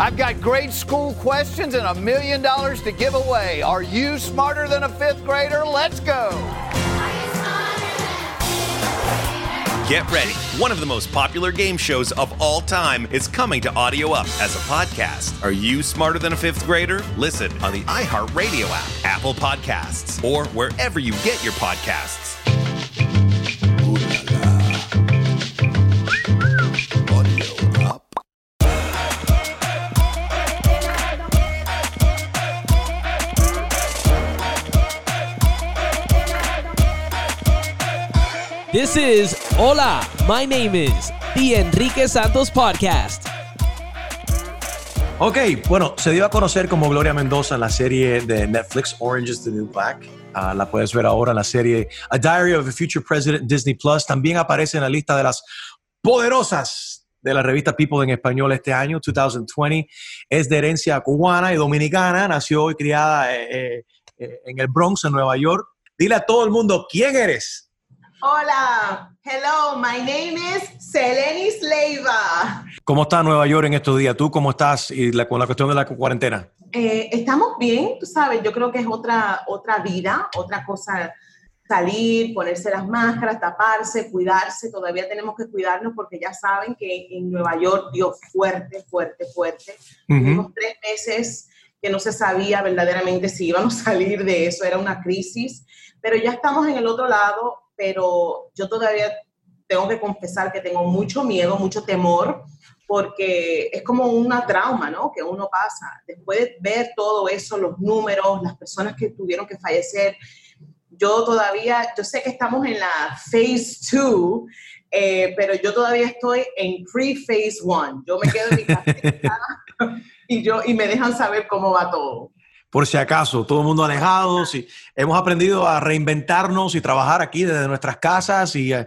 I've got grade school questions and a million dollars to give away. Are you smarter than a fifth grader? Let's go. Get ready. One of the most popular game shows of all time is coming to Audio Up as a podcast. Are you smarter than a fifth grader? Listen on the iHeartRadio app, Apple Podcasts, or wherever you get your podcasts. This is Hola, my name is The Enrique Santos Podcast. Ok, bueno, se dio a conocer como Gloria Mendoza en la serie de Netflix Orange is the New Black. Ah, la puedes ver ahora en la serie A Diary of a Future President Disney Plus. También aparece en la lista de las poderosas de la revista People en español este año, 2020. Es de herencia cubana y dominicana. Nació y criada eh, eh, en el Bronx, en Nueva York. Dile a todo el mundo, ¿quién eres? Hola, hello, my name is Selenis Leiva. ¿Cómo está Nueva York en estos días? ¿Tú cómo estás y con la cuestión de la cuarentena? Eh, estamos bien, tú sabes, yo creo que es otra, otra vida, otra cosa salir, ponerse las máscaras, taparse, cuidarse, todavía tenemos que cuidarnos porque ya saben que en Nueva York dio fuerte, fuerte, fuerte. Tuvimos tres meses que no se sabía verdaderamente si íbamos a salir de eso, era una crisis, pero ya estamos en el otro lado, pero yo todavía tengo que confesar que tengo mucho miedo, mucho temor, porque es como una trauma, ¿no? Que uno pasa. Después de ver todo eso, los números, las personas que tuvieron que fallecer, yo todavía, yo sé que estamos en la phase 2, eh, pero yo todavía estoy en pre-phase 1. Yo me quedo en mi casa y, yo, y me dejan saber cómo va todo por si acaso, todo el mundo alejado, y hemos aprendido a reinventarnos y trabajar aquí desde nuestras casas y eh,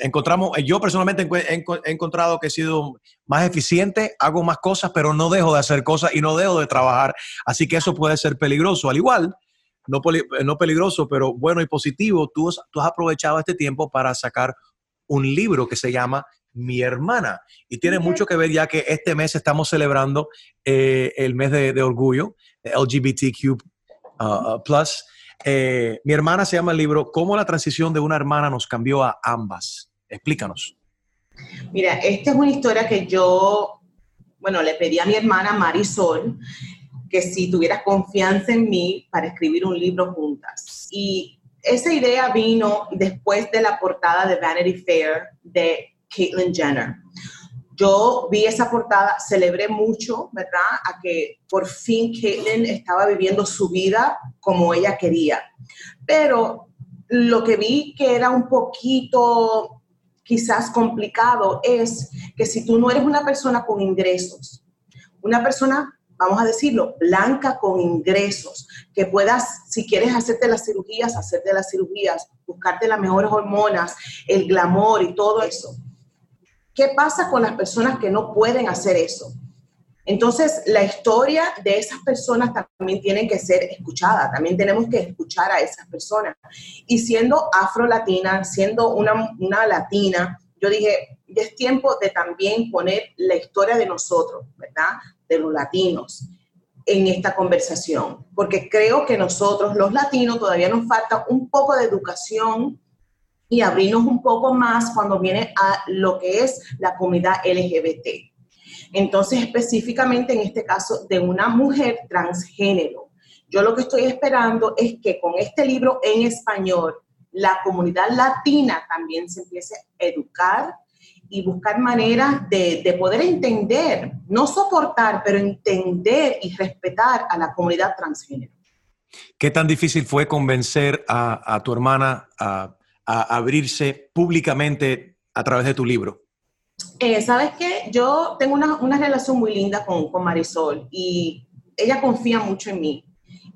encontramos, eh, yo personalmente he, encontrado que he sido más eficiente, hago más cosas, pero no dejo de hacer cosas y no dejo de trabajar, así que eso puede ser peligroso, al igual, no, no peligroso, pero bueno y positivo, tú, tú has aprovechado este tiempo para sacar un libro que se llama mi hermana. Y tiene mucho que ver ya que este mes estamos celebrando eh, el mes de, orgullo, LGBTQ uh, uh, plus. Eh, mi hermana se llama el libro ¿Cómo la transición de una hermana nos cambió a ambas? Explícanos. Mira, esta es una historia que yo, bueno, le pedí a mi hermana Marisol que si tuviera confianza en mí para escribir un libro juntas. Y esa idea vino después de la portada de Vanity Fair de Caitlyn Jenner. Yo vi esa portada, celebré mucho, ¿verdad? A que por fin Caitlyn estaba viviendo su vida como ella quería. Pero lo que vi que era un poquito quizás complicado es que si tú no eres una persona con ingresos, una persona, vamos a decirlo, blanca con ingresos, que puedas, si quieres hacerte las cirugías, hacerte las cirugías, buscarte las mejores hormonas, el glamour y todo eso ¿Qué pasa con las personas que no pueden hacer eso? Entonces, la historia de esas personas también tiene que ser escuchada, también tenemos que escuchar a esas personas. Y siendo afro-latina, siendo una, una latina, yo dije, ya es tiempo de también poner la historia de nosotros, ¿verdad? De los latinos en esta conversación, porque creo que nosotros, los latinos, todavía nos falta un poco de educación y abrirnos un poco más cuando viene a lo que es la comunidad LGBT. Entonces, específicamente en este caso de una mujer transgénero. Yo lo que estoy esperando es que con este libro en español, la comunidad latina también se empiece a educar y buscar maneras de, poder entender, no soportar, pero entender y respetar a la comunidad transgénero. ¿Qué tan difícil fue convencer a, a tu hermana a a abrirse públicamente a través de tu libro? Eh, Sabes que yo tengo una, una, relación muy linda con, con, Marisol y ella confía mucho en mí.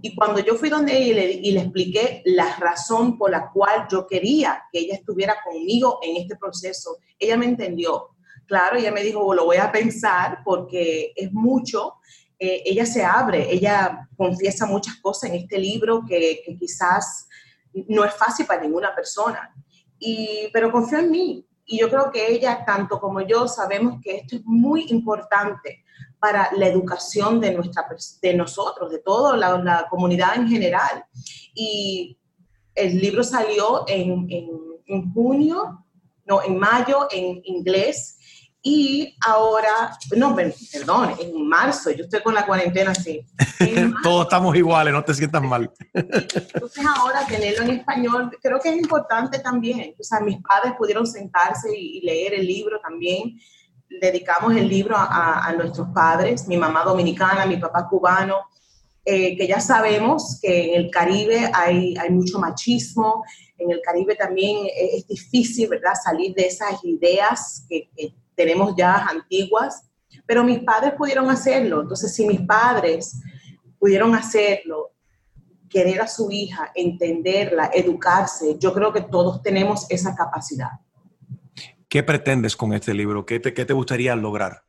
Y cuando yo fui donde ella y le, y le expliqué la razón por la cual yo quería que ella estuviera conmigo en este proceso, ella me entendió. Claro, ella me dijo, lo voy a pensar porque es mucho. Eh, ella se abre, ella confiesa muchas cosas en este libro que, que quizás no es fácil para ninguna persona. Y, pero confío en mí. Y yo creo que ella, tanto como yo, sabemos que esto es muy importante para la educación de, nuestra, de nosotros, de toda la, comunidad en general. Y el libro salió en, en, en junio, no, en mayo en inglés y ahora, no, perdón, en marzo, yo estoy con la cuarentena así. Todos estamos iguales, no te sientas mal. Entonces ahora tenerlo en español, creo que es importante también. O sea, mis padres pudieron sentarse y, leer el libro también. Dedicamos el libro a, a, nuestros padres, mi mamá dominicana, mi papá cubano, eh, que ya sabemos que en el Caribe hay, hay mucho machismo, en el Caribe también es, difícil, ¿verdad?, salir de esas ideas que, que tenemos ya antiguas, pero mis padres pudieron hacerlo. Entonces, si mis padres pudieron hacerlo, querer a su hija, entenderla, educarse, yo creo que todos tenemos esa capacidad. ¿Qué pretendes con este libro? ¿Qué te, qué te gustaría lograr?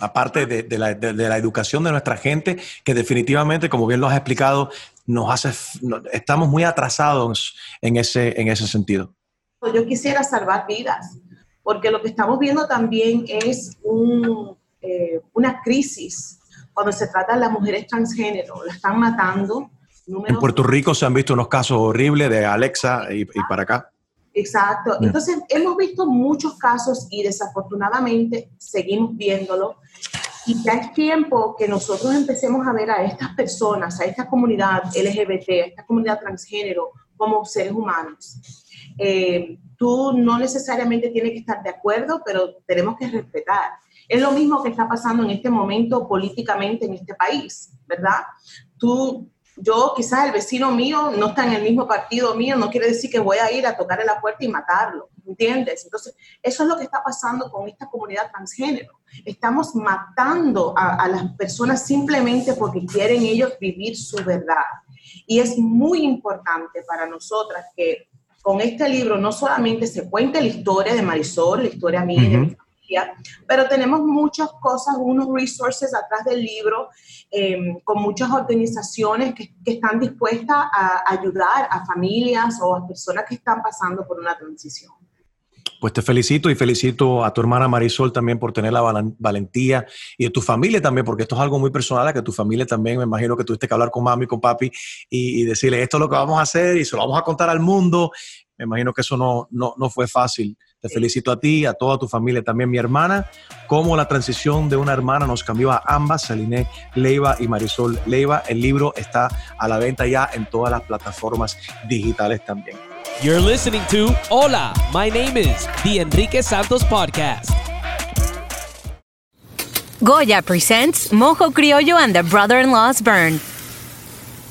Aparte de, de, la, de, la, educación de nuestra gente, que definitivamente, como bien lo has explicado, nos hace, estamos muy atrasados en ese, en ese sentido. Yo quisiera salvar vidas porque lo que estamos viendo también es un, eh, una crisis cuando se trata de las mujeres transgénero, la están matando. En Puerto Rico se han visto unos casos horribles de Alexa y, y para acá. Exacto. Entonces, hemos visto muchos casos y desafortunadamente seguimos viéndolo. Y ya es tiempo que nosotros empecemos a ver a estas personas, a esta comunidad LGBT, a esta comunidad transgénero, como seres humanos. Eh, tú no necesariamente tienes que estar de acuerdo, pero tenemos que respetar. Es lo mismo que está pasando en este momento políticamente en este país, ¿verdad? Tú, yo quizás el vecino mío no está en el mismo partido mío, no quiere decir que voy a ir a tocarle la puerta y matarlo, ¿entiendes? Entonces, eso es lo que está pasando con esta comunidad transgénero. Estamos matando a, a las personas simplemente porque quieren ellos vivir su verdad. Y es muy importante para nosotras que con este libro no solamente se cuenta la historia de Marisol, la historia mía y de mi familia, pero tenemos muchas cosas, unos resources atrás del libro, eh, con muchas organizaciones que, que, están dispuestas a ayudar a familias o a personas que están pasando por una transición. Pues te felicito y felicito a tu hermana Marisol también por tener la valentía y a tu familia también, porque esto es algo muy personal, a que tu familia también, me imagino que tuviste que hablar con mami, con papi y, y, decirle esto es lo que vamos a hacer y se lo vamos a contar al mundo. Me imagino que eso no, no, no fue fácil. Te felicito a ti, a toda tu familia, también mi hermana, cómo la transición de una hermana nos cambió a ambas, Saline Leiva y Marisol Leiva. El libro está a la venta ya en todas las plataformas digitales también. You're listening to Hola, my name is The Enrique Santos Podcast. Goya presents Mojo Criollo and the Brother-in-Law's Burn.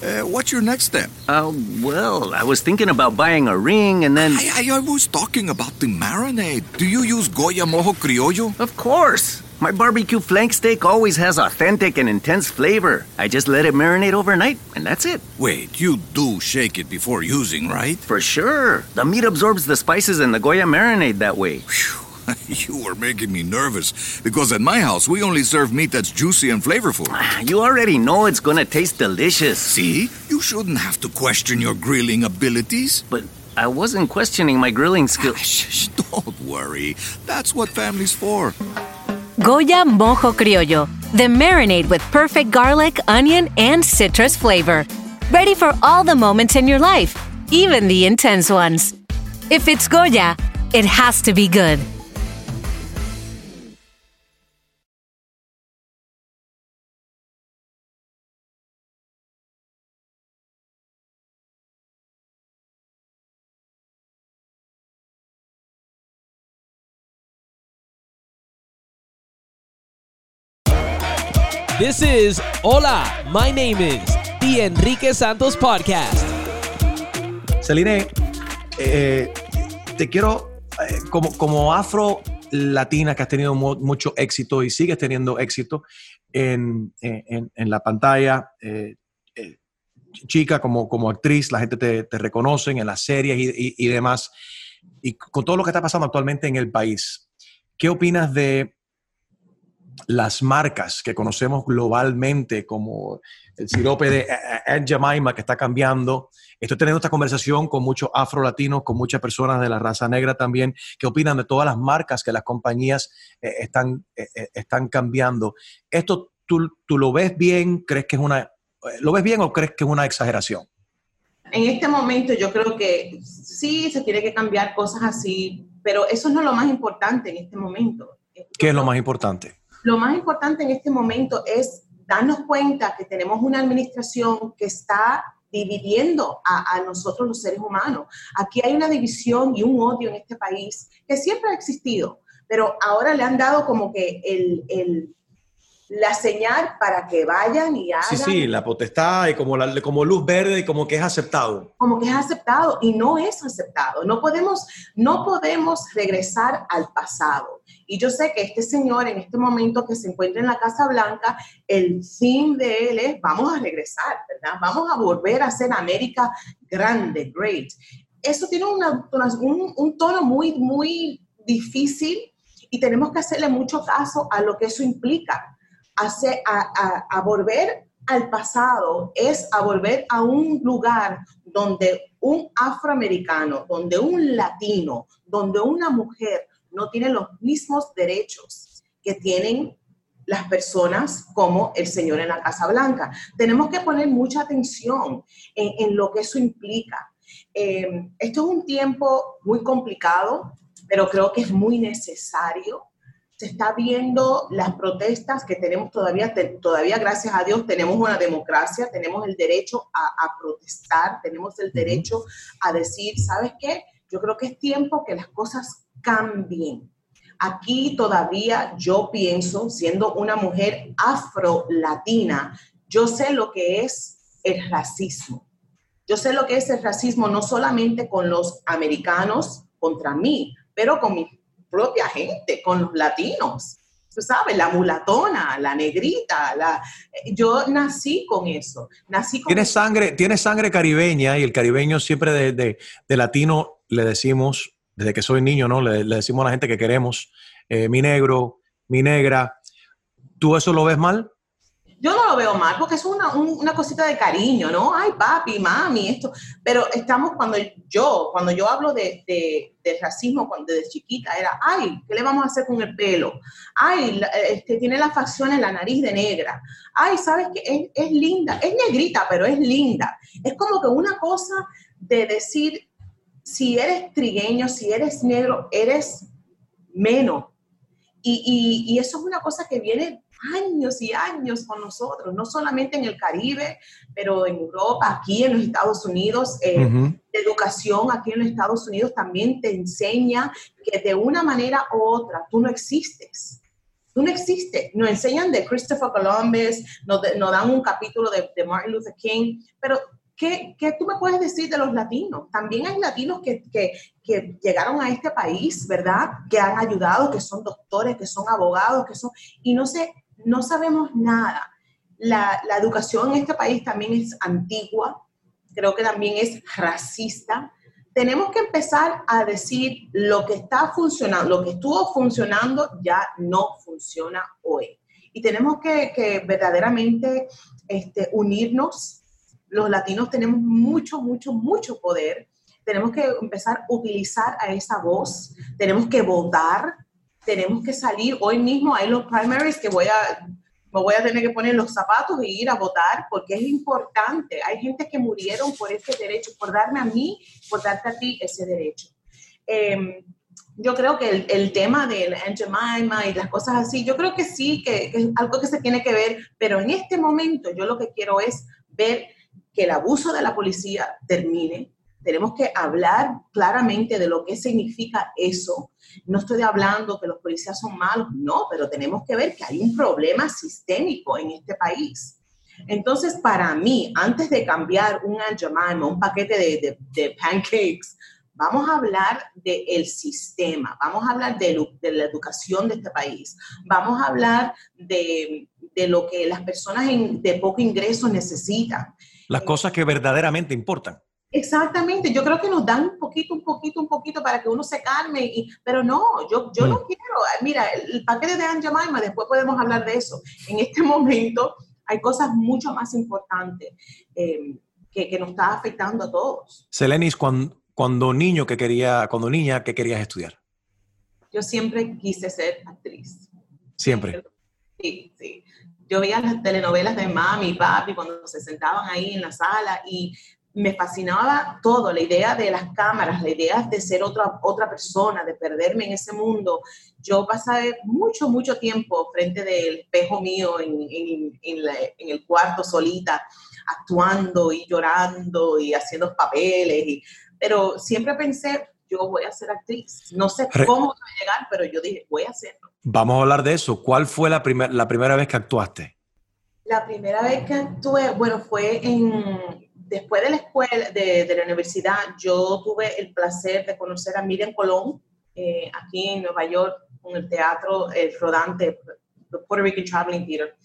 Uh, what's your next step? Uh, well, I was thinking about buying a ring and then. I, I, I was talking about the marinade. Do you use Goya Mojo Criollo? Of course. My barbecue flank steak always has authentic and intense flavor. I just let it marinate overnight, and that's it. Wait, you do shake it before using, right? For sure. The meat absorbs the spices and the Goya marinade that way. you are making me nervous because at my house we only serve meat that's juicy and flavorful. Ah, you already know it's gonna taste delicious. See? You shouldn't have to question your grilling abilities. But I wasn't questioning my grilling ah, skills. Shh, don't worry. That's what family's for. Goya Mojo Criollo, the marinade with perfect garlic, onion, and citrus flavor. Ready for all the moments in your life, even the intense ones. If it's Goya, it has to be good. This is Hola, my name is The Enrique Santos Podcast. Celine, eh, te quiero, eh, como, como afro latina que has tenido mu mucho éxito y sigues teniendo éxito en, en, en la pantalla, eh, eh, chica como, como actriz, la gente te, te reconoce en las series y, y, y demás. Y con todo lo que está pasando actualmente en el país, ¿qué opinas de las marcas que conocemos globalmente, como el sirope de Aunt Jemima que está cambiando. Estoy teniendo esta conversación con muchos afro-latinos, con muchas personas de la raza negra también, que opinan de todas las marcas que las compañías eh, están, eh, están cambiando. ¿Esto tú, tú lo ves bien? ¿Crees que es una... ¿Lo ves bien o crees que es una exageración? En este momento yo creo que sí se tiene que cambiar cosas así, pero eso no es lo más importante en este momento. ¿Qué es lo más importante? Lo más importante en este momento es darnos cuenta que tenemos una administración que está dividiendo a, nosotros los seres humanos. Aquí hay una división y un odio en este país que siempre ha existido, pero ahora le han dado como que el, el la señal para que vayan y hagan. Sí, sí, la potestad y como, la, como luz verde y como que es aceptado. Como que es aceptado y no es aceptado. No podemos, no podemos regresar al pasado. Y yo sé que este señor en este momento que se encuentra en la Casa Blanca, el fin de él es vamos a regresar, ¿verdad? Vamos a volver a ser América grande, great. Eso tiene una, un, un tono muy, muy difícil y tenemos que hacerle mucho caso a lo que eso implica a, a, volver al pasado es a volver a un lugar donde un afroamericano, donde un latino, donde una mujer no tiene los mismos derechos que tienen las personas como el señor en la Casa Blanca. Tenemos que poner mucha atención en, lo que eso implica. Eh, esto es un tiempo muy complicado, pero creo que es muy necesario se está viendo las protestas que tenemos todavía, todavía gracias a Dios tenemos una democracia, tenemos el derecho a, protestar, tenemos el derecho a decir, ¿sabes qué? Yo creo que es tiempo que las cosas cambien. Aquí todavía yo pienso, siendo una mujer afro-latina, yo sé lo que es el racismo. Yo sé lo que es el racismo no solamente con los americanos contra mí, pero con mi propia gente, con los latinos. Tú sabes, la mulatona, la negrita, la... yo nací con eso. Nací con tienes sangre, tienes sangre caribeña y el caribeño siempre de, de, latino le decimos, desde que soy niño, ¿no? Le, decimos a la gente que queremos, eh, mi negro, mi negra. ¿Tú eso lo ves mal? Yo no lo veo mal porque es una, una, cosita de cariño, ¿no? Ay, papi, mami, esto. Pero estamos cuando yo, cuando yo hablo de, de, racismo cuando desde chiquita, era, ay, ¿qué le vamos a hacer con el pelo? Ay, este, tiene la facción en la nariz de negra. Ay, ¿sabes qué? Es, es linda. Es negrita, pero es linda. Es como que una cosa de decir, si eres trigueño, si eres negro, eres menos. Y, y, y, eso es una cosa que viene años y años con nosotros, no solamente en el Caribe, pero en Europa, aquí en los Estados Unidos. Eh, educación aquí en los Estados Unidos también te enseña que de una manera u otra tú no existes. Tú no existes. Nos enseñan de Christopher Columbus, nos, dan un capítulo de, Martin Luther King, pero ¿Qué, ¿qué, tú me puedes decir de los latinos? También hay latinos que, que, que, llegaron a este país, ¿verdad? Que han ayudado, que son doctores, que son abogados, que son... Y no sé, no sabemos nada. La, educación en este país también es antigua, creo que también es racista. Tenemos que empezar a decir lo que está funcionando, lo que estuvo funcionando ya no funciona hoy. Y tenemos que, verdaderamente este, unirnos. Los latinos tenemos mucho, mucho, mucho poder. Tenemos que empezar a utilizar a esa voz. Tenemos que votar tenemos que salir hoy mismo, hay los primaries que voy a, me voy a tener que poner los zapatos e ir a votar porque es importante. Hay gente que murieron por ese derecho, por darme a mí, por darte a ti ese derecho. Em, yo creo que el, tema del Aunt y las cosas así, yo creo que sí, que, que, es algo que se tiene que ver, pero en este momento yo lo que quiero es ver que el abuso de la policía termine, tenemos que hablar claramente de lo que significa eso. No estoy hablando que los policías son malos, no, pero tenemos que ver que hay un problema sistémico en este país. Entonces, para mí, antes de cambiar un Aunt un paquete de, de, pancakes, vamos a hablar del sistema, vamos a hablar de, de, la educación de este país, vamos a hablar de, de lo que las personas de poco ingreso necesitan. Las cosas que verdaderamente importan. Exactamente, yo creo que nos dan un poquito, un poquito, un poquito para que uno se calme, y, pero no, yo, yo no mm. quiero, mira, el paquete de Aunt después podemos hablar de eso. En este momento hay cosas mucho más importantes eh, que, que, nos está afectando a todos. Selenis, cuando, cuando niño que quería, cuando niña, ¿qué querías estudiar? Yo siempre quise ser actriz. Siempre. Sí, sí yo veía las telenovelas de mami y papi cuando se sentaban ahí en la sala y me fascinaba todo, la idea de las cámaras, la idea de ser otra, otra persona, de perderme en ese mundo. Yo pasé mucho, mucho tiempo frente del espejo mío en, en, en, el cuarto solita, actuando y llorando y haciendo papeles, y, pero siempre pensé, yo voy a ser actriz. No sé cómo voy a llegar, pero yo dije, voy a hacerlo. Vamos a hablar de eso. ¿Cuál fue la, primer, la primera vez que actuaste? La primera vez que actué, bueno, fue en después de la escuela, de, de, la universidad, yo tuve el placer de conocer a Miriam Colón eh, aquí en Nueva York, en el teatro el Rodante, Puerto Rican Traveling Theater.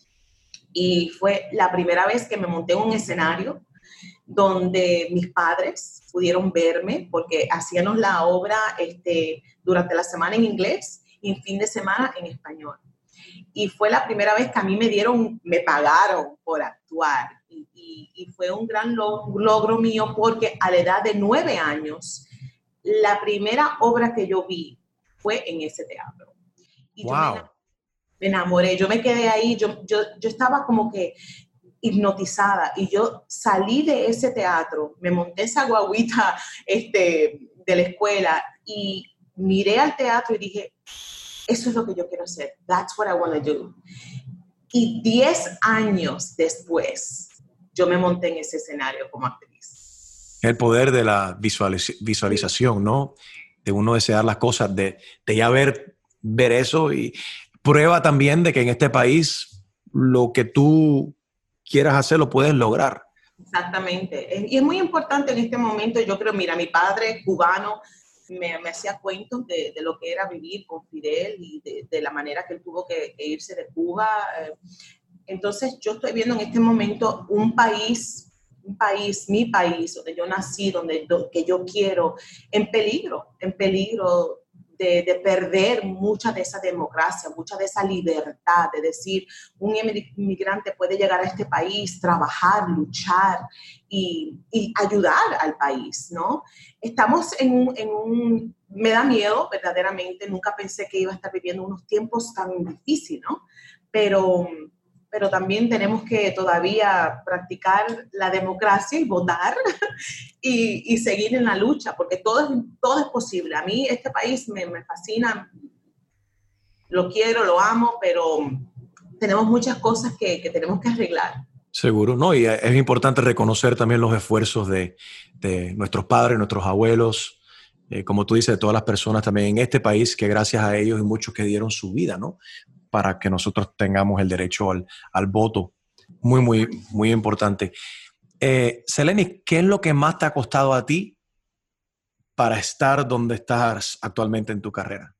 Y fue la primera vez que me monté en un escenario donde mis padres pudieron verme porque hacíamos la obra este, durante la semana en inglés y en fin de semana en español. Y fue la primera vez que a mí me dieron, me pagaron por actuar y, fue un gran logro mío porque a la edad de nueve años, la primera obra que yo vi fue en ese teatro. Y wow. yo me, enamoré, yo me quedé ahí, yo, yo, yo estaba como que hipnotizada y yo salí de ese teatro, me monté esa guaguita este, de la escuela y miré al teatro y dije, eso es lo que yo quiero hacer, that's what I want to do. Y diez años después, yo me monté en ese escenario como actriz. El poder de la visualización, ¿no? De uno desear las cosas, de, de ya ver, ver eso y prueba también de que en este país lo que tú quieras hacer lo puedes lograr. Exactamente. Y es muy importante en este momento, yo creo, mira, mi padre cubano me, hacía cuentos de, lo que era vivir con Fidel y de, de la manera que él tuvo que, que irse de Cuba. Eh, entonces yo estoy viendo en este momento un país, un país, mi país, donde yo nací, donde que yo quiero, en peligro, en peligro de, de, perder mucha de esa democracia, mucha de esa libertad, de decir, un inmigrante puede llegar a este país, trabajar, luchar y, y ayudar al país, ¿no? Estamos en un, en un, me da miedo, verdaderamente, nunca pensé que iba a estar viviendo unos tiempos tan difíciles, ¿no? Pero pero también tenemos que todavía practicar la democracia y votar y, seguir en la lucha, porque todo es, todo posible. A mí este país me, me fascina, lo quiero, lo amo, pero tenemos muchas cosas que, que, tenemos que arreglar. Seguro, ¿no? Y es importante reconocer también los esfuerzos de, de nuestros padres, nuestros abuelos, eh, como tú dices, de todas las personas también en este país, que gracias a ellos y muchos que dieron su vida, ¿no? Para que nosotros tengamos el derecho al, al voto. Muy, muy, muy importante. Eh, Seleni, ¿qué es lo que más te ha costado a ti para estar donde estás actualmente en tu carrera?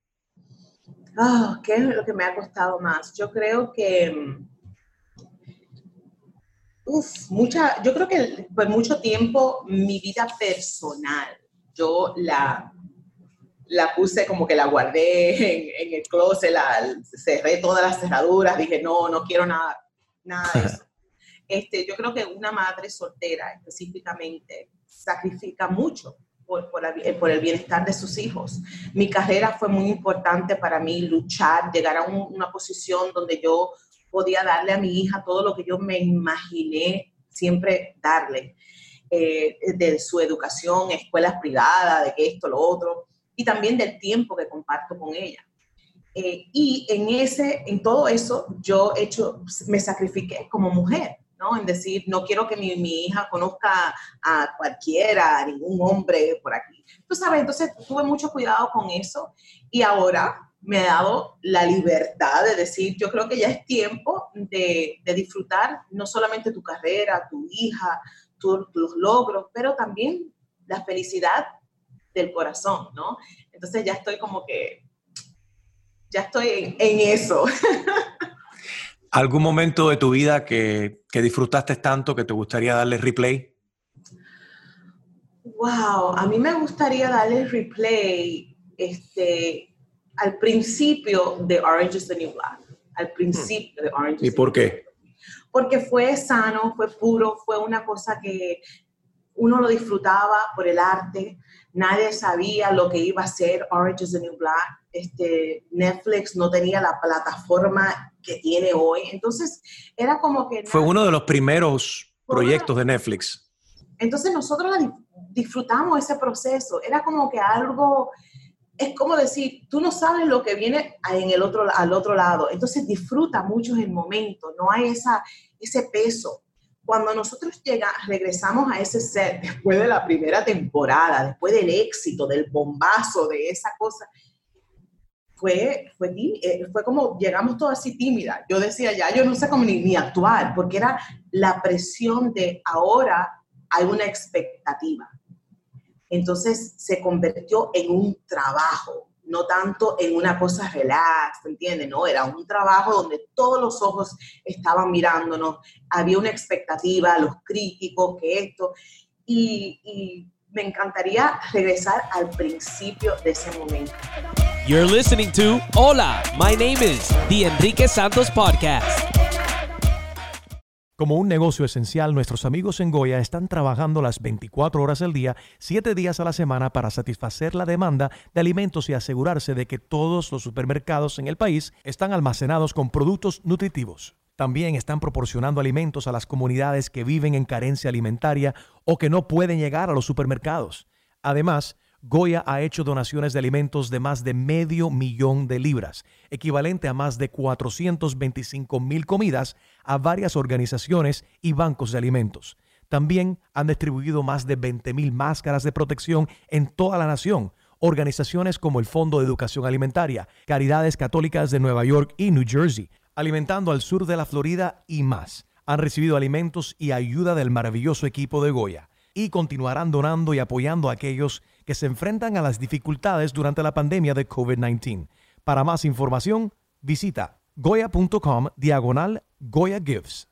Oh, ¿Qué es lo que me ha costado más? Yo creo que... Uf, mucha, yo creo que por mucho tiempo mi vida personal, yo la, la puse como que la guardé en, el closet, la, cerré todas las cerraduras, dije, no, no quiero nada, nada de eso. Este, yo creo que una madre soltera específicamente sacrifica mucho por, por, por, el bienestar de sus hijos. Mi carrera fue muy importante para mí, luchar, llegar a una posición donde yo podía darle a mi hija todo lo que yo me imaginé siempre darle, eh, de su educación, escuelas privadas, de que esto, lo otro y también del tiempo que comparto con ella. Eh, y en, ese, en todo eso yo hecho, me sacrifiqué como mujer, ¿no? En decir, no quiero que mi, mi, hija conozca a cualquiera, ningún hombre por aquí. Tú sabes, entonces tuve mucho cuidado con eso y ahora me ha dado la libertad de decir, yo creo que ya es tiempo de, de disfrutar no solamente tu carrera, tu hija, tus logros, pero también la felicidad del corazón, ¿no? Entonces ya estoy como que, ya estoy en, eso. ¿Algún momento de tu vida que, que, disfrutaste tanto que te gustaría darle replay? Wow, a mí me gustaría darle replay este, al principio de Orange is the New Black. Al principio de Orange is ¿Y por qué? Porque fue sano, fue puro, fue una cosa que uno lo disfrutaba por el arte, nadie sabía lo que iba a ser Orange is the New Black, este, Netflix no tenía la plataforma que tiene hoy. Entonces, era como que... Fue uno de los primeros proyectos de Netflix. Entonces, nosotros disfrutamos ese proceso. Era como que algo es como decir, tú no sabes lo que viene en el otro, al otro lado, entonces disfruta mucho el momento, no hay esa, ese peso. Cuando nosotros llega, regresamos a ese set después de la primera temporada, después del éxito, del bombazo, de esa cosa, fue, fue, eh, fue como llegamos todos así tímida. Yo decía, ya yo no sé cómo ni, ni actuar, porque era la presión de ahora hay una expectativa entonces se convirtió en un trabajo, no tanto en una cosa relax, ¿entiendes? No, era un trabajo donde todos los ojos estaban mirándonos, había una expectativa, los críticos, que esto, y, me encantaría regresar al principio de ese momento. You're listening to Hola, my name is The Enrique Santos Podcast. Como un negocio esencial, nuestros amigos en Goya están trabajando las 24 horas al día, 7 días a la semana para satisfacer la demanda de alimentos y asegurarse de que todos los supermercados en el país están almacenados con productos nutritivos. También están proporcionando alimentos a las comunidades que viven en carencia alimentaria o que no pueden llegar a los supermercados. Además, Goya ha hecho donaciones de alimentos de más de medio millón de libras, equivalente a más de 425 mil comidas a varias organizaciones y bancos de alimentos. También han distribuido más de 20 mil máscaras de protección en toda la nación. Organizaciones como el Fondo de Educación Alimentaria, Caridades Católicas de Nueva York y New Jersey, alimentando al sur de la Florida y más, han recibido alimentos y ayuda del maravilloso equipo de Goya y continuarán donando y apoyando a aquellos que se enfrentan a las dificultades durante la pandemia de COVID-19. Para más información, visita goya.com diagonal Goya Gives.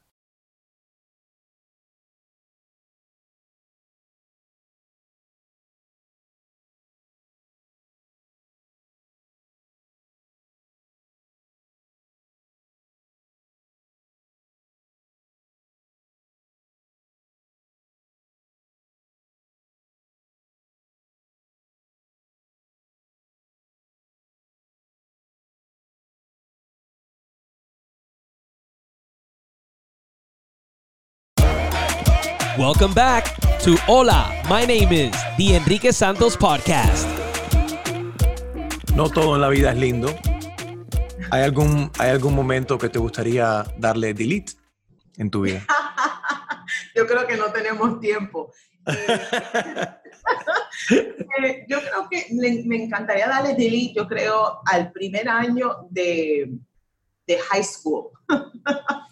Welcome back to Hola, my name is The Enrique Santos Podcast. No todo en la vida es lindo. ¿Hay algún, ¿Hay algún momento que te gustaría darle delete en tu vida? Yo creo que no tenemos tiempo. Eh, yo creo que me encantaría darle delete, yo creo, al primer año de, de high school.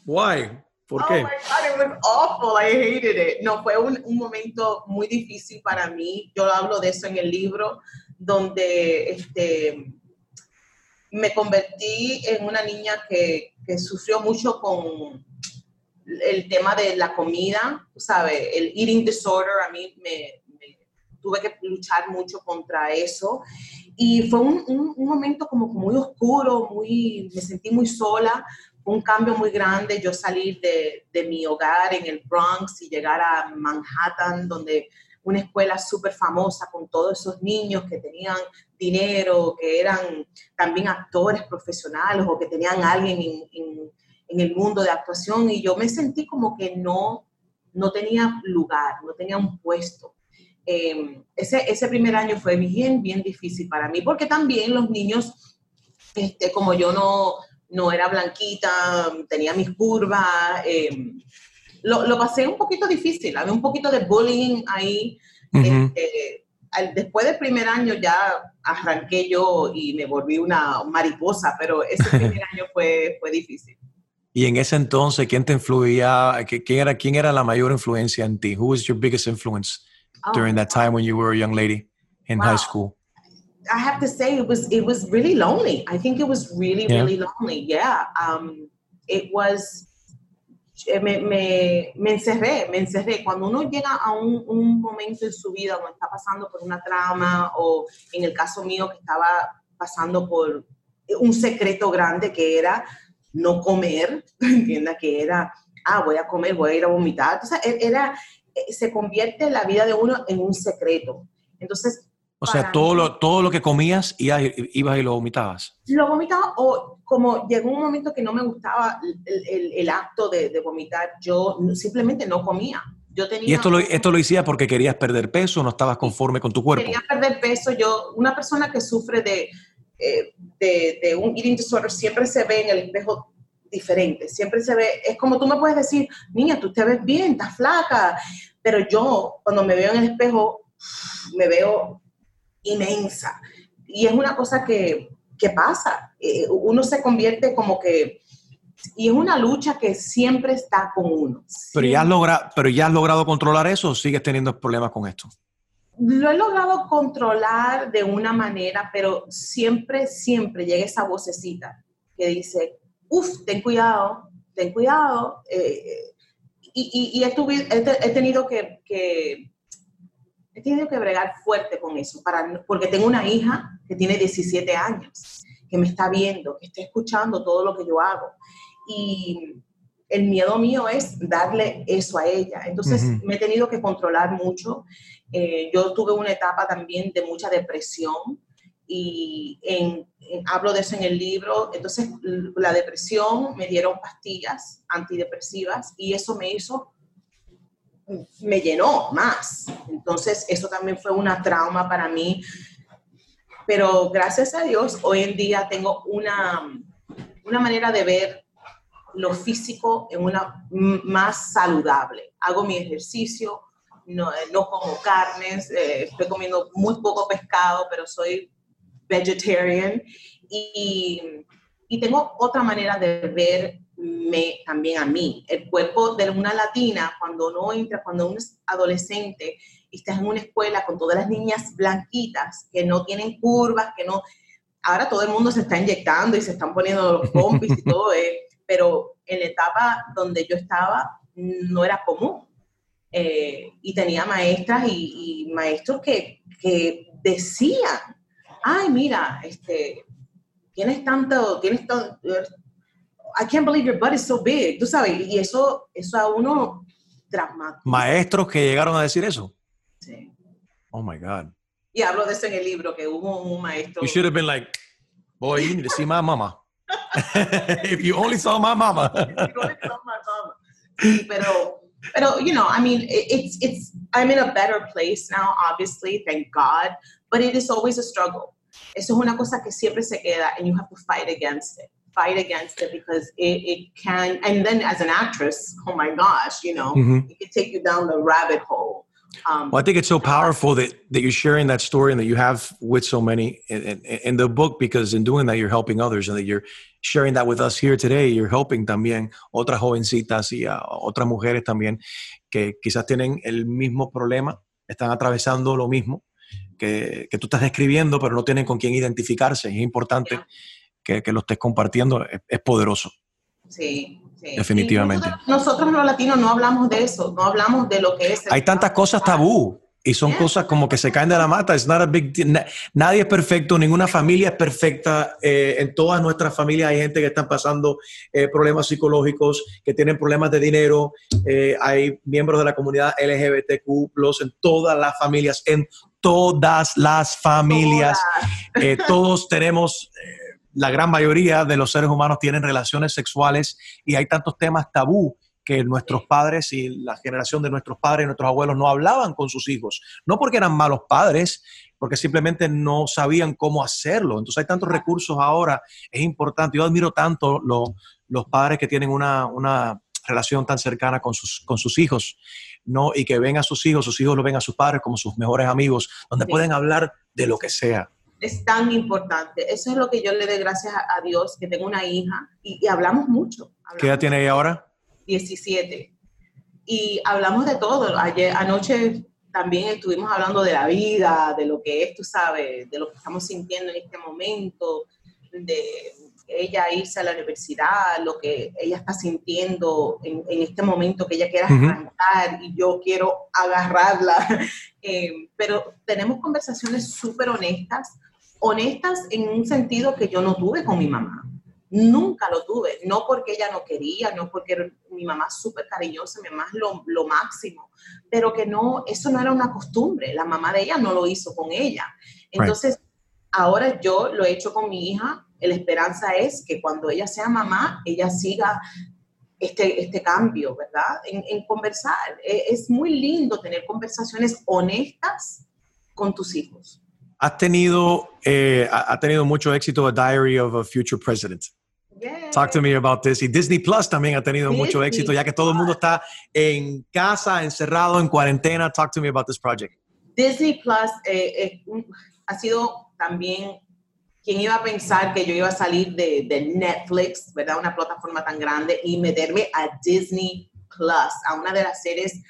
Why? ¿Por oh qué? My God, it was awful. I hated it. No, fue un, un, momento muy difícil para mí. Yo hablo de eso en el libro, donde este, me convertí en una niña que, que sufrió mucho con el tema de la comida, ¿sabes? El eating disorder, a mí me, me tuve que luchar mucho contra eso. Y fue un, un, un momento como muy oscuro, muy, me sentí muy sola, un cambio muy grande yo salir de, mi hogar en el Bronx y llegar a Manhattan, donde una escuela súper famosa con todos esos niños que tenían dinero, que eran también actores profesionales o que tenían alguien en, en, el mundo de actuación y yo me sentí como que no, no tenía lugar, no tenía un puesto. Em, ese, ese primer año fue bien, bien difícil para mí porque también los niños, este, como yo no, no era blanquita, tenía mis curvas. Em, lo, pasé un poquito difícil, había un poquito de bullying ahí. Este, después del primer año ya arranqué yo y me volví una mariposa, pero ese primer año fue, fue difícil. Y en ese entonces, ¿quién te influía? ¿Quién era, quién era la mayor influencia en ti? Who was your biggest influence oh. during that time when you were a young lady in high school? I have to say it was it was really lonely. I think it was really yeah. really lonely. Yeah, um, it was. Eh, me, me, me, encerré, me encerré. Cuando uno llega a un, un, momento en su vida donde está pasando por una trama o en el caso mío que estaba pasando por un secreto grande que era no comer, entienda que era, ah, voy a comer, voy a ir a vomitar. Entonces, era, eh, se convierte la vida de uno en un secreto. Entonces, O sea, todo lo, todo lo que comías ibas, ibas y lo vomitabas. Lo vomitaba o como llegó un momento que no me gustaba el, el, acto de, de, vomitar, yo simplemente no comía. Yo tenía, ¿Y esto lo, esto lo hacía porque querías perder peso, no estabas conforme con tu cuerpo? Quería perder peso. Yo, una persona que sufre de, eh, de, de un eating disorder siempre se ve en el espejo diferente, siempre se ve, es como tú me puedes decir, niña, tú te ves bien, estás flaca, pero yo cuando me veo en el espejo, me veo inmensa. Y es una cosa que, que pasa. Eh, uno se convierte como que... Y es una lucha que siempre está con uno. Pero ya, has logrado, pero ya has logrado controlar eso o sigues teniendo problemas con esto? Lo he logrado controlar de una manera, pero siempre, siempre llega esa vocecita que dice, uff, ten cuidado, ten cuidado. Eh, y, y, he, tenido que, que he tenido que bregar fuerte con eso, para, porque tengo una hija que tiene 17 años, que me está viendo, que está escuchando todo lo que yo hago. Y el miedo mío es darle eso a ella. Entonces me he tenido que controlar mucho. Eh, yo tuve una etapa también de mucha depresión y hablo de eso en el libro. Entonces la depresión me dieron pastillas antidepresivas y eso me hizo me llenó más. Entonces, eso también fue una trauma para mí. Pero gracias a Dios, hoy en día tengo una, una manera de ver lo físico en una más saludable. Hago mi ejercicio, no, no como carnes, eh, estoy comiendo muy poco pescado, pero soy vegetarian. Y, y tengo otra manera de ver me, también a mí. El cuerpo de una latina, cuando uno entra, cuando uno es adolescente y estás en una escuela con todas las niñas blanquitas que no tienen curvas, que no... Ahora todo el mundo se está inyectando y se están poniendo los pompis y todo, eh, pero en la etapa donde yo estaba no era común. Eh, y tenía maestras y, maestros que, que, decían, ay, mira, este, tienes tanto, tienes tanto, I can't believe your butt is so big, tú sabes, y eso, eso a uno traumático. Maestros que llegaron a decir eso. Sí. Oh my God. Y hablo de eso en el libro, que hubo un maestro. You should have been like, boy, you need to see my mama. If you only saw my mama. sí, pero, pero, you know, I mean, it's, it's, I'm in a better place now, obviously, thank God, but it is always a struggle. Eso es una cosa que siempre se queda, and you have to fight against it fight against it because it, it can and then as an actress oh my gosh you know mm-hmm. it can take you down the rabbit hole um, well, I think it's so powerful that, that you're sharing that story and that you have with so many in, in, in, the book because in doing that you're helping others and that you're sharing that with us here today. You're helping también otras jovencitas y uh, otras mujeres también que quizás tienen el mismo problema, están atravesando lo mismo que, que tú estás describiendo, pero no tienen con quién identificarse. Es importante yeah que, que lo estés compartiendo es, poderoso. Sí, sí. Definitivamente. Nosotros, los latinos no hablamos de eso, no hablamos de lo que es. Hay tantas cosas tabú y son cosas como que se caen de la mata. It's not a big Nadie es perfecto, ninguna familia es perfecta. Eh, en todas nuestras familias hay gente que están pasando eh, problemas psicológicos, que tienen problemas de dinero. Eh, hay miembros de la comunidad LGBTQ, en todas las familias, en todas las familias. todos tenemos la gran mayoría de los seres humanos tienen relaciones sexuales y hay tantos temas tabú que nuestros padres y la generación de nuestros padres y nuestros abuelos no hablaban con sus hijos. No porque eran malos padres, porque simplemente no sabían cómo hacerlo. Entonces hay tantos recursos ahora, es importante. Yo admiro tanto los padres que tienen una, una relación tan cercana con sus, con sus hijos, ¿no? Y que ven a sus hijos, sus hijos lo ven a sus padres como sus mejores amigos, donde pueden hablar de lo que sea es tan importante. Eso es lo que yo le doy gracias a, Dios, que tengo una hija y, hablamos mucho. ¿Qué edad tiene ella ahora? 17. Y hablamos de todo. Ayer, anoche también estuvimos hablando de la vida, de lo que es, tú sabes, de lo que estamos sintiendo en este momento, de ella irse a la universidad, lo que ella está sintiendo en, este momento, que ella quiera arrancar y yo quiero agarrarla. Eh, pero tenemos conversaciones súper honestas honestas en un sentido que yo no tuve con mi mamá. Nunca lo tuve, no porque ella no quería, no porque mi mamá es súper cariñosa, mi mamá es lo, lo, máximo, pero que no, eso no era una costumbre, la mamá de ella no lo hizo con ella. Entonces, ahora yo lo he hecho con mi hija, la esperanza es que cuando ella sea mamá, ella siga este, este cambio, ¿verdad? En, en conversar. E, es muy lindo tener conversaciones honestas con tus hijos. Has tenido, eh, ha tenido mucho éxito a Diary of a Future President. Talk to me about this. Y Disney Plus también ha tenido mucho éxito, ya que todo el mundo está en casa, encerrado, en cuarentena. Talk to me about this project. Disney Plus eh, eh, ha sido también quien iba a pensar que yo iba a salir de, de, Netflix, ¿verdad? Una plataforma tan grande y meterme a Disney Plus, a una de las series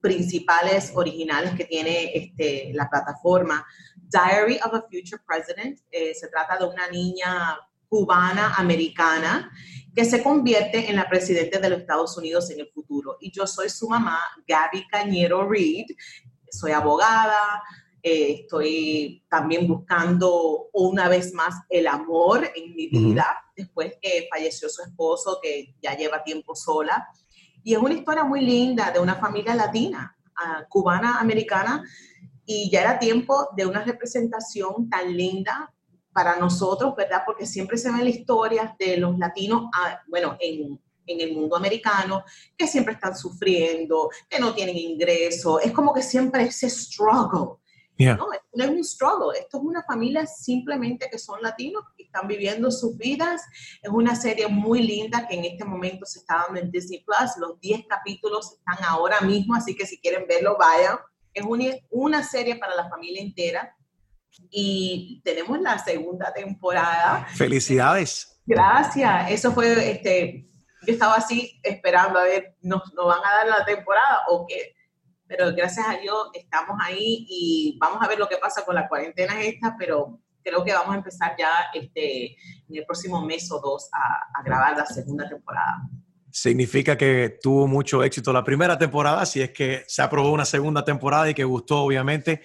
principales originales que tiene este, la plataforma. Diary of a Future President. Eh, se trata de una niña cubana americana que se convierte en la presidenta de los Estados Unidos en el futuro. Y yo soy su mamá, Gaby Cañero Reed. Soy abogada, eh, estoy también buscando una vez más el amor en mi vida, después que falleció su esposo, que ya lleva tiempo sola. Y es una historia muy linda de una familia latina, uh, cubana, americana, y ya era tiempo de una representación tan linda para nosotros, ¿verdad? Porque siempre se ven las historias de los latinos, ah, bueno, en, en el mundo americano, que siempre están sufriendo, que no tienen ingreso, es como que siempre ese struggle. No, no es un struggle, esto es una familia simplemente que son latinos, que están viviendo sus vidas. Es una serie muy linda que en este momento se está dando en Disney Plus. Los 10 capítulos están ahora mismo, así que si quieren verlo, vayan. Es una, una serie para la familia entera y tenemos la segunda temporada. Felicidades. Gracias. Eso fue, este, yo estaba así esperando a ver, ¿nos, nos van a dar la temporada o qué? Pero gracias a Dios estamos ahí y vamos a ver lo que pasa con la cuarentena esta, pero creo que vamos a empezar ya este, en el próximo mes o dos a, a grabar la segunda temporada significa que tuvo mucho éxito la primera temporada, si es que se aprobó una segunda temporada y que gustó, obviamente.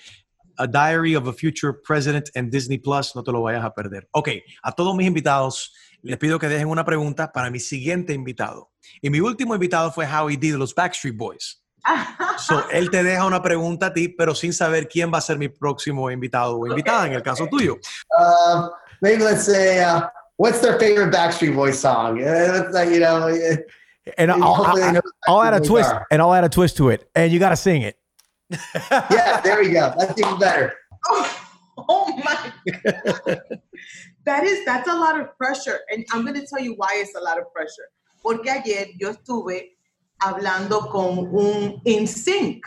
A Diary of a Future President en Disney Plus, no te lo vayas a perder. Ok, a todos mis invitados les pido que dejen una pregunta para mi siguiente invitado. Y mi último invitado fue Howie D de los Backstreet Boys. so, él te deja una pregunta a ti, pero sin saber quién va a ser mi próximo invitado o invitada en el caso tuyo. Uh, maybe let's say, uh, what's their favorite Backstreet Boys song? Uh, you know, and I'll, I'll, I'll add a twist, are. and I'll add a twist to it, and you got to sing it. yeah, there we go. That's even better. Oh, oh my! that is that's a lot of pressure, and I'm going to tell you why it's a lot of pressure. Porque ayer yo estuve hablando con un NSYNC.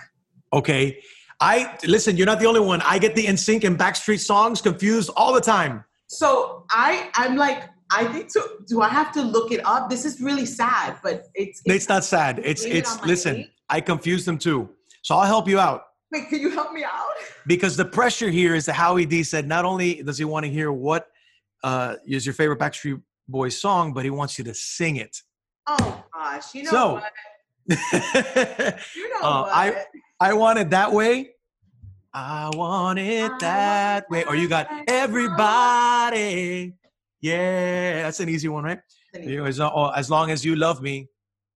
Okay. I listen, you're not the only one. I get the in sync and Backstreet songs confused all the time. So I I'm like I need to do I have to look it up? This is really sad, but it's it's, it's not sad. It's it's listen, I confuse them too. So I'll help you out. Wait, can you help me out? Because the pressure here is that Howie D said not only does he want to hear what uh, is your favorite Backstreet Boys song, but he wants you to sing it. Oh gosh, you know so, what? you know uh, what? I I want it that way. I want it that way. Or you got everybody. Yeah, that's an easy one, right? You know, as, oh, as long as you love me,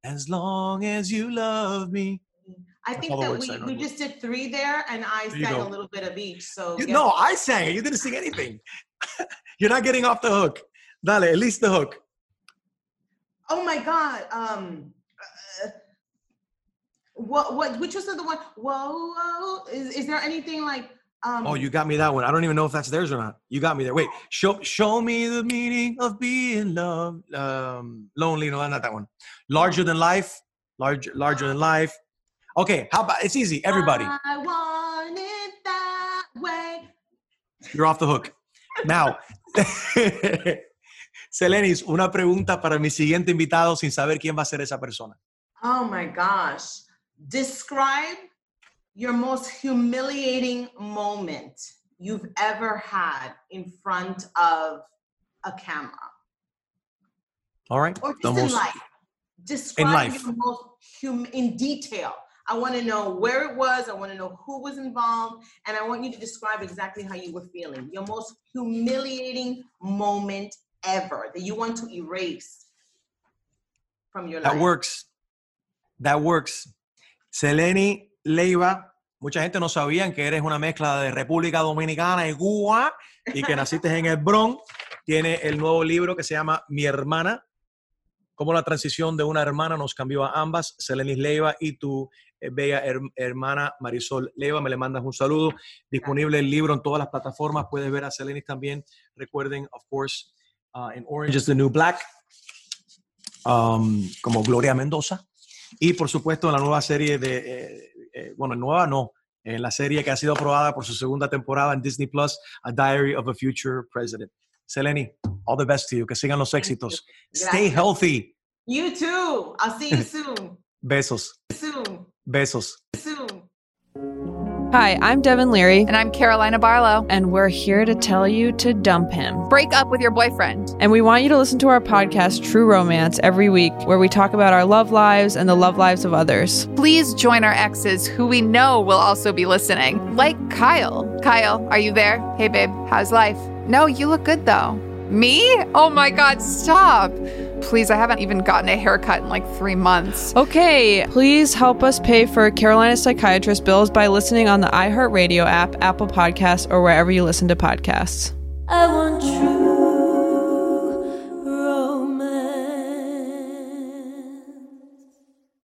as long as you love me. I think that we, we just did three there, and I there sang a little bit of each. So you, no, I sang it. You didn't sing anything. You're not getting off the hook. Dale, at least the hook. Oh my God. Um, what what which was the one? Whoa, whoa. Is is there anything like? Um, oh, you got me that one. I don't even know if that's theirs or not. You got me there. Wait, show show me the meaning of being loved. Um, lonely. No, not that one. Larger than life. Larger larger than life. Okay, how about it's easy. Everybody. I want it that way. You're off the hook. Now, Selenis, una pregunta para mi siguiente invitado sin saber quién va a ser esa persona. Oh my gosh. Describe your most humiliating moment you've ever had in front of a camera. All right. Or just in life. Describe in life. your most hum- in detail. I want to know where it was. I want to know who was involved. And I want you to describe exactly how you were feeling. Your most humiliating moment ever that you want to erase from your That life? works. That works. Seleni Leiva, mucha gente no sabían que eres una mezcla de República Dominicana y Cuba y que naciste en el Bronx. Tiene el nuevo libro que se llama Mi hermana, cómo la transición de una hermana nos cambió a ambas, Seleni Leiva y tu eh, bella her- hermana Marisol Leiva. Me le mandas un saludo. Disponible el libro en todas las plataformas. Puedes ver a Seleni también. Recuerden, of course, uh, in Orange is the New Black, um, como Gloria Mendoza. Y por supuesto, en la nueva serie de, eh, eh, bueno, nueva no, en la serie que ha sido aprobada por su segunda temporada en Disney Plus, A Diary of a Future President. Seleni, all the best to you. Que sigan los éxitos. Stay healthy. You too. I'll see you soon. Besos. soon. Besos. Soon. Hi, I'm Devin Leary. And I'm Carolina Barlow. And we're here to tell you to dump him. Break up with your boyfriend. And we want you to listen to our podcast, True Romance, every week, where we talk about our love lives and the love lives of others. Please join our exes who we know will also be listening, like Kyle. Kyle, are you there? Hey, babe, how's life? No, you look good though. Me? Oh my God, stop. Please, I haven't even gotten a haircut in like three months. Okay, please help us pay for Carolina's psychiatrist bills by listening on the iHeartRadio app, Apple Podcasts, or wherever you listen to podcasts. I want true